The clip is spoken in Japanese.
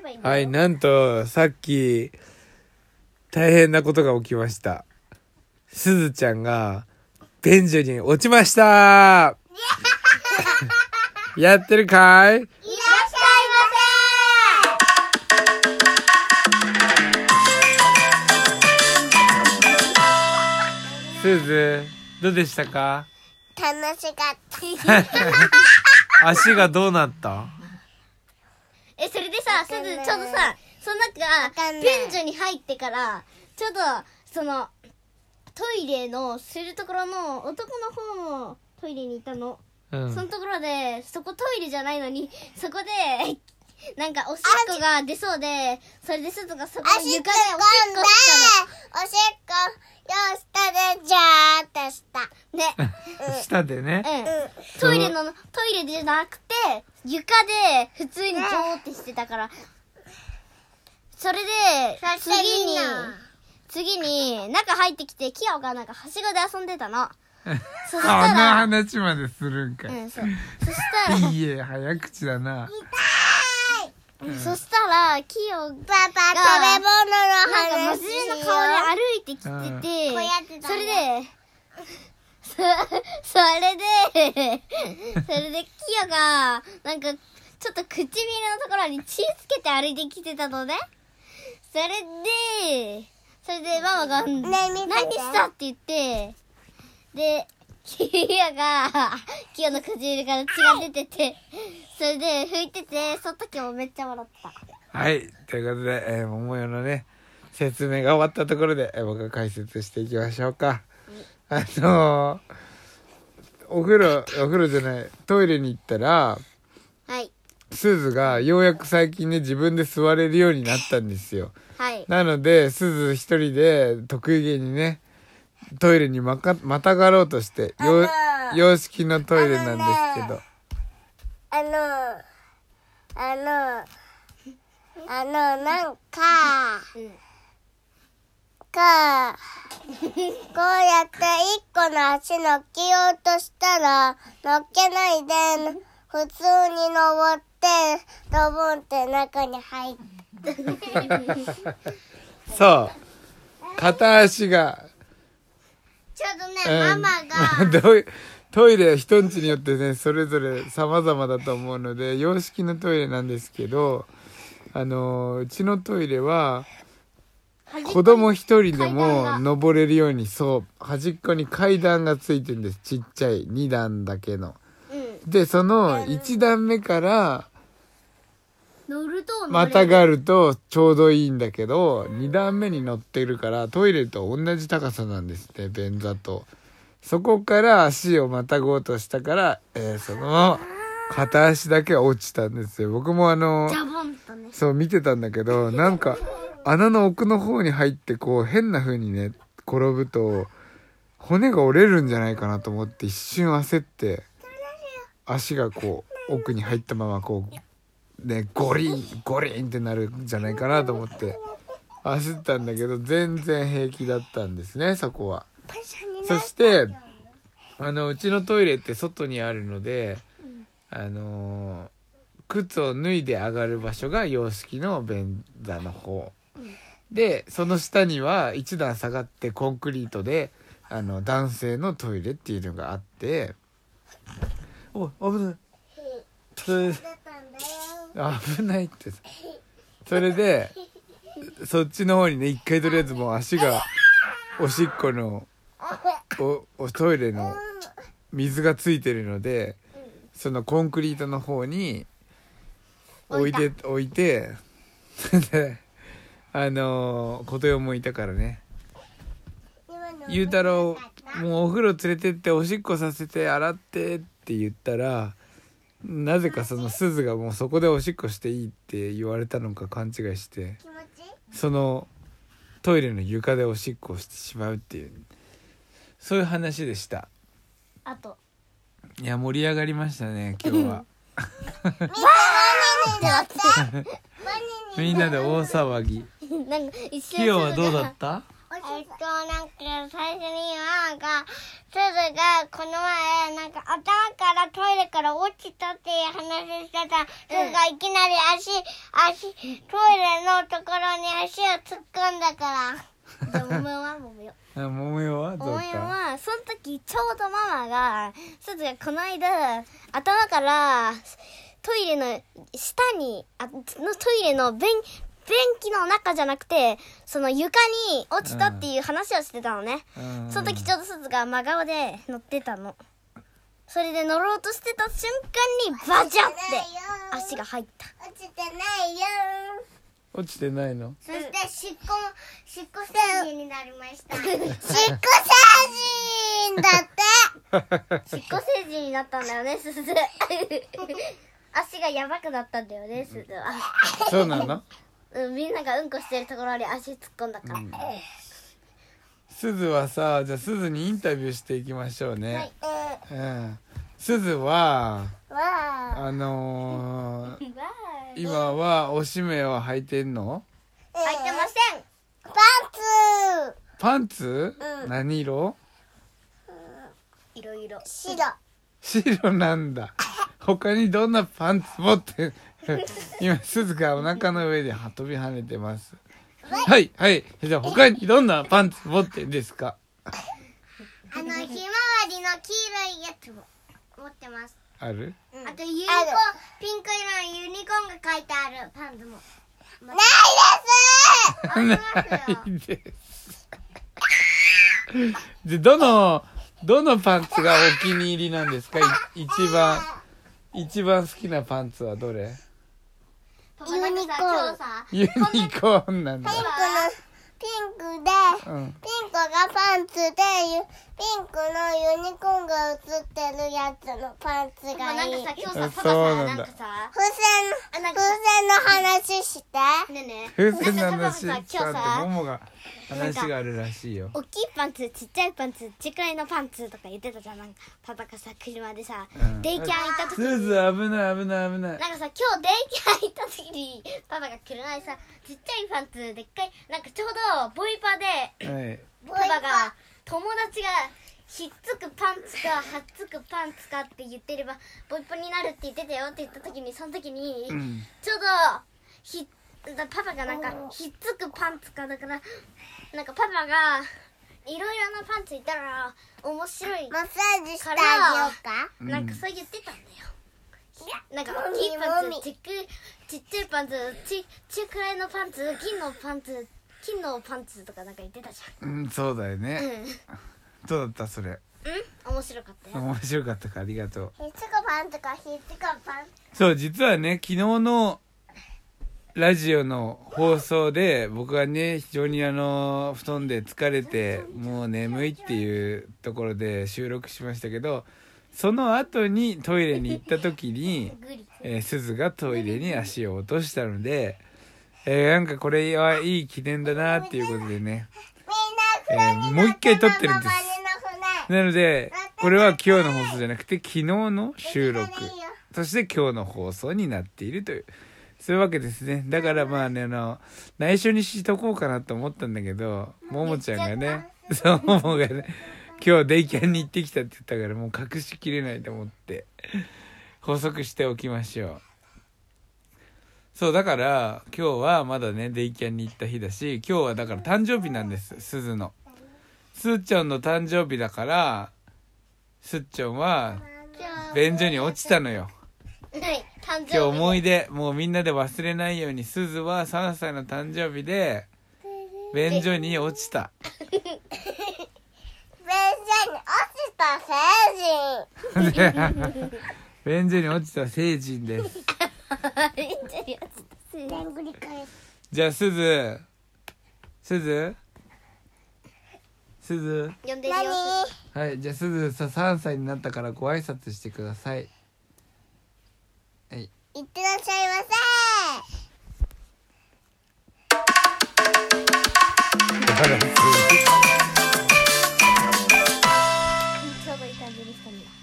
えばいいんだよ。はい、なんと、さっき、大変なことが起きました。すずちゃんが、便所に落ちました。やってるかい？いらっしゃいすず、どうでしたか？楽しかった。足がどうなった？えそれでさすずちょうどさその中便所に入ってからちょうどそのトイレのするところの男の方のトイレにいたの、うん。そのところでそこトイレじゃないのにそこで なんかおしっこが出そうでそれですずがそこの足突っ込んで、床でおしっこしおしっこ、よしたで、じゃーっとした。たのね。下でね。うん。トイレのトイレじゃなくて床で普通にジョーってしてたからそれで次に次に中入ってきてキヨがなんかはしごで遊んでたの。そしあのたら話までするんかい。うんそう。そしたら いいえ、早口だな。そしたらキヨがパパ、食べ物のなんか話真面目な顔で歩いてきてて、こうやってたそれで、そ それで、それで、キヨが、なんか、ちょっと唇のところに血つけて歩いてきてたのね。それで、それでママが、ね何したって言って、で、キヨが、キヨの唇から血が出てて、それで拭いてて、その時もめっちゃ笑った。はい。ということで、えー、桃代のね、説明が終わったところで、えー僕が解説していきましょうか。あのーお風呂、お風呂じゃない、トイレに行ったら、はい。すずがようやく最近ね、自分で座れるようになったんですよ。はい。なので、すず一人で得意げにね、トイレにまか、またがろうとして、よあのー洋式のトイレなんですけど。あの、あの、あの、なんか、うんか、こうやって一個の足乗っけようとしたら、乗っけないで、普通に登って、ドボンって中に入って。そう。片足が、ちょうどね、うんママが、どういうトイレ人んちによってねそれぞれ様々だと思うので洋式のトイレなんですけどあのうちのトイレは子供一人でも登れるようにそう端っこに階段がついてるんです。ちっちゃい2段だけの。うん、でその1段目から乗るとまたがるとちょうどいいんだけど2段目に乗ってるからトイレと同じ高さなんですね便座と。そこから足をまたごうとしたから、えーその片足だけは落ちたんですよ。僕もあのね。そう見てたんだけどなんか穴の奥の方に入ってこう変な風にね転ぶと骨が折れるんじゃないかなと思って一瞬焦って足がこう奥に入ったままこうねゴリンゴリンってなるんじゃないかなと思って焦ったんだけど全然平気だったんですねそこは。そしてあのうちのトイレって外にあるので、あのー靴を脱いで上がる場所が洋式の便座の方、でその下には一段下がってコンクリートであの男性のトイレっていうのがあってお危ない。それ危ないって。それでそっちの方にね一回とりあえずもう足がおしっこのおおトイレの水がついてるのでそのコンクリートの方に置いて置いて であのー琴代もいたからね。ゆうたろうもうお風呂連れてっておしっこさせて洗ってって言ったらなぜかそのすずがもうそこでおしっこしていいって言われたのか勘違いしてそのトイレの床でおしっこをしてしまうっていうそういう話でした。あと、いや盛り上がりましたね 今日は。みんなで大騒ぎなんか一キヨはどうだった？おしっことなんか最初にママがすずがこの前なんか頭からトイレから落ちたっていう話してた。すずがいきなり足足トイレのところに足を突っ込んだから。じゃあももよはももよ。あ桃よはどうももだった？よはその時ちょうどママがすずがこの間頭からトイレの下にあのトイレの便便器の中じゃなくてその床に落ちたっていう話をしてたのね、うん。その時ちょうどすずが真顔で乗ってたの。それで乗ろうとしてた瞬間にバジャって足が入った。落ちてないよ。落ちてないの？そしてしっこもしっこ成人になりました。しっこ成人だって。しっこ成人になったんだよねすず 足がやばくなったんだよねすずは。そうなの？うん、みんながうんこしてるところに足突っ込んだから、うん。すずはさじゃあすずにインタビューしていきましょうね、うん。すずはわあ。あのー、今はおしめは履いてんの？入ってません。パンツ。パンツ、うん。何色？いろいろ白。白なんだ他にどんなパンツ持って 今すずがお腹の上で飛び跳ねてます。はい。はいじゃあ他にどんなパンツ持ってんですか？あのひまわりの黄色いやつも持ってます、ある？あとユニコーンピンク色のユニコーンが書いてあるパンツも。ないです。ありますよないです。でどのどのパンツがお気に入りなんですか？い一番一番好きなパンツはどれ？ユニコーン。ユニコーンなんだ。ピンクのピンクでうん。ピンクがパンツでゆピンクのユニコーンが写ってるやつのパンツがいい。なんかさ今日さあパパそうなんだ。さなんかさ風船あなんか。さ風船の話して。ねえねえ。風船の話今日さももが話があるらしいよ。大きいパンツちっちゃいパンツちっくらいのパンツとか言ってたじゃん。なんかパパがさ車でさ、うん。デイキャン行った時すず危ない危ない危ない。なんかさ今日デイキャン行った時にパパが車でさちっちゃいパンツでっかいなんかちょうどボイパではい。パパが友達がひっつくパンツかはっつくパンツかって言ってればボイパになるって言ってたよって言った時にその時に、うん。ちょうどひだパパがなんかひっつくパンツかだからなんかパパがいろいろなパンツいたら面白い、マッサージしてあげようか？うん。なんかそう言ってたんだよ。なんか大きいパンツちっくちっちゃいパンツちちっくらいのパンツ金のパンツ金のパンツとかなんか言ってたじうんそうだよゃんね。うんどうだったそれ？うん？面白かったよ。面白かったか？ありがとう。パンツかパンツそう実はね昨日のラジオの放送で僕がね非常にあの布団で疲れてもう眠いっていうところで収録しましたけどその後にトイレに行った時に、えー、鈴がトイレに足を落としたので、えーなんかこれはいい記念だなっていうことでね。えーもう一回撮ってるんです。船なのでこれは今日の放送じゃなくて昨日の収録。そして今日の放送になっているという。そういうわけですね。だからまあねあの内緒にしとこうかなと思ったんだけどももちゃんがねそうももがね今日デイキャンに行ってきたって言ったからもう隠しきれないと思って補足しておきましょう。そうだから今日はまだねデイキャンに行った日だし今日はだから誕生日なんですすずのすーちゃんの誕生日だからすっちゃんは便所に落ちたのよ。はい誕生日今日思い出もうみんなで忘れないようにすずは3歳の誕生日で便所に落ちた。便所に落ちた成人。便所に落ちた成人です。便所に落ちたせいでんぐり返すじゃあすずすずすず。呼んでるよ。はいじゃあすずさ三歳になったからご挨拶してください。はい。いってらっしゃいませ。バランスすい感じにしたんだ。